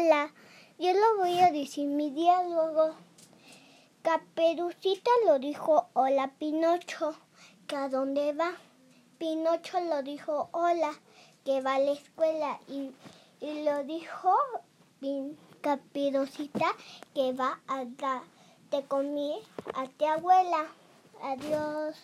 hola. Yo lo voy a decir mi diálogo. Caperucita lo dijo hola Pinocho, que a dónde va. Pinocho lo dijo hola, que va a la escuela y, y lo dijo Pin- Caperucita que va a dar de comer a tu abuela. Adiós.